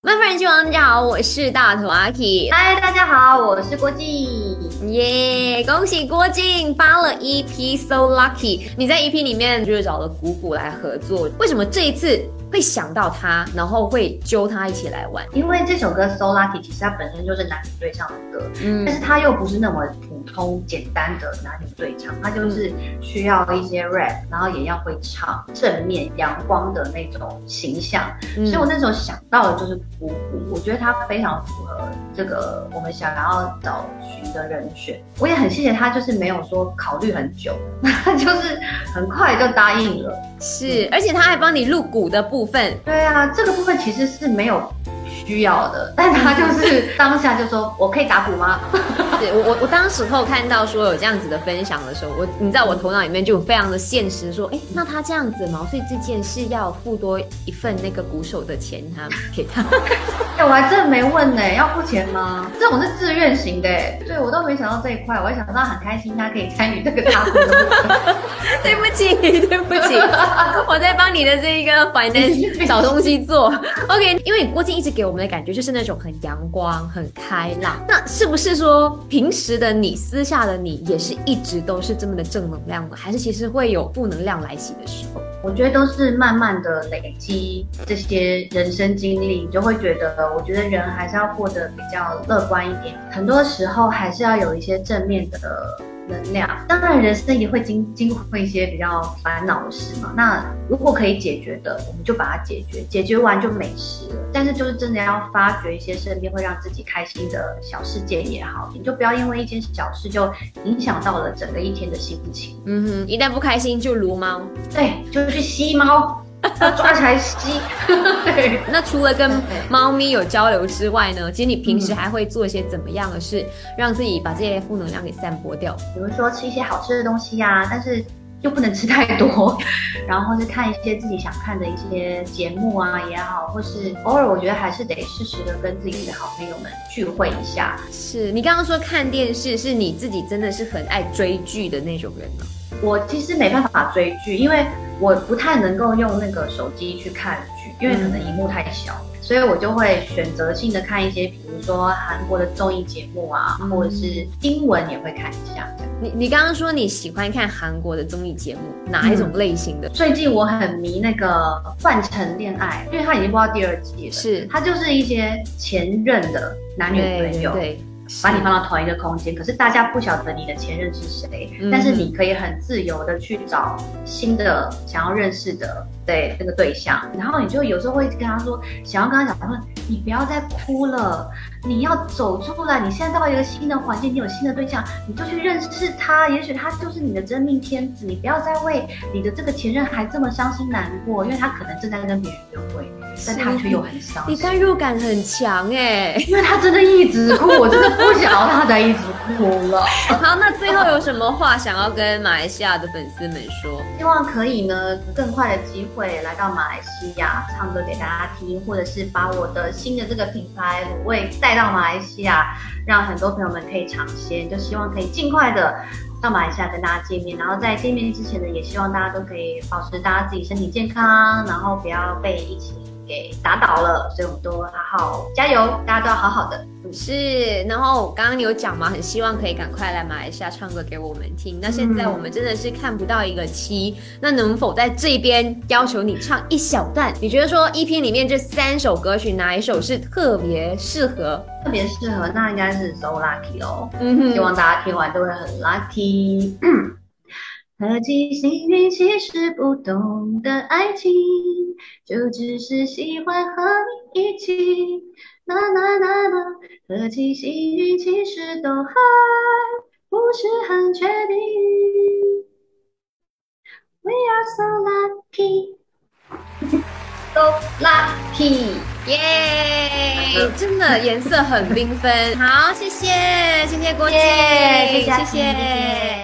慢慢人气王，大家好，我是大头阿 K。嗨，大家好，我是郭靖。耶，恭喜郭靖发了 EP So Lucky。你在 EP 里面就是找了谷谷来合作，为什么这一次会想到他，然后会揪他一起来玩？因为这首歌 So Lucky 其实它本身就是男女对唱的歌，嗯，但是它又不是那么普通简单的男女对唱，它就是需要一些 rap，然后也要会唱正面阳光的那种形象。所以我那时候想到的就是谷谷，我觉得他非常符合这个我们想要找寻的人。选我也很谢谢他，就是没有说考虑很久，他就是很快就答应了。是，而且他还帮你录鼓的部分。对啊，这个部分其实是没有。需要的，但他就是 当下就说：“我可以打鼓吗？” 对我我我当时候看到说有这样子的分享的时候，我你在我头脑里面就非常的现实，说：“哎，那他这样子毛遂自荐是要付多一份那个鼓手的钱，他给他。”哎，我还真没问呢，要付钱吗？这种是自愿型的，对我都没想到这一块，我还想到很开心，他可以参与这个大活动。对不起，对不起，我在帮你的这一个 finance 找东西做。OK，因为郭靖一直给我们。的感觉就是那种很阳光、很开朗。那是不是说平时的你、私下的你也是一直都是这么的正能量的？还是其实会有负能量来袭的时候？我觉得都是慢慢的累积这些人生经历，你就会觉得，我觉得人还是要过得比较乐观一点。很多时候还是要有一些正面的。能量，当然人生也会经经过一些比较烦恼的事嘛。那如果可以解决的，我们就把它解决，解决完就没事了。但是就是真的要发掘一些身边会让自己开心的小事件也好，你就不要因为一件小事就影响到了整个一天的心情。嗯哼，一旦不开心就撸猫，对，就去吸猫。抓起来吸。对，那除了跟猫咪有交流之外呢？其实你平时还会做一些怎么样的事，让自己把这些负能量给散播掉？比如说吃一些好吃的东西呀，但是又不能吃太多。然后是看一些自己想看的一些节目啊也好，或是偶尔我觉得还是得适时的跟自己的好朋友们聚会一下。是你刚刚说看电视，是你自己真的是很爱追剧的那种人吗？我其实没办法追剧，因为我不太能够用那个手机去看剧，因为可能荧幕太小，所以我就会选择性的看一些，比如说韩国的综艺节目啊，或者是英文也会看一下。你你刚刚说你喜欢看韩国的综艺节目，哪一种类型的？最近我很迷那个《换乘恋爱》，因为它已经播到第二季了。是，它就是一些前任的男女朋友。对。把你放到同一个空间，可是大家不晓得你的前任是谁，但是你可以很自由的去找新的想要认识的对那个对象，然后你就有时候会跟他说，想要跟他讲说，你不要再哭了，你要走出来，你现在到一个新的环境，你有新的对象，你就去认识他，也许他就是你的真命天子，你不要再为你的这个前任还这么伤心难过，因为他可能正在跟别人约会。但他却又很伤，你代入感很强哎，因为他真的一直哭，我真的不想要他再一直哭了。好，那最后有什么话想要跟马来西亚的粉丝们说？希望可以呢，更快的机会来到马来西亚唱歌给大家听，或者是把我的新的这个品牌卤味带到马来西亚，让很多朋友们可以尝鲜。就希望可以尽快的到马来西亚跟大家见面，然后在见面之前呢，也希望大家都可以保持大家自己身体健康，然后不要被疫情。给打倒了，所以我们都好好加油，大家都要好好的。是，然后刚刚你有讲嘛，很希望可以赶快来马来西亚唱歌给我们听。那现在我们真的是看不到一个期，那能否在这边要求你唱一小段？你觉得说 EP 里面这三首歌曲哪一首是特别适合？特别适合，那应该是 So Lucky 哦。嗯哼，希望大家听完都会很 lucky。何其幸运，其实不懂得爱情，就只是喜欢和你一起。啦啦啦啦，何其幸运，其实都还不是很确定。We are so lucky, so lucky, 耶！真的颜色很缤纷。好，谢谢，谢谢郭姐，谢谢。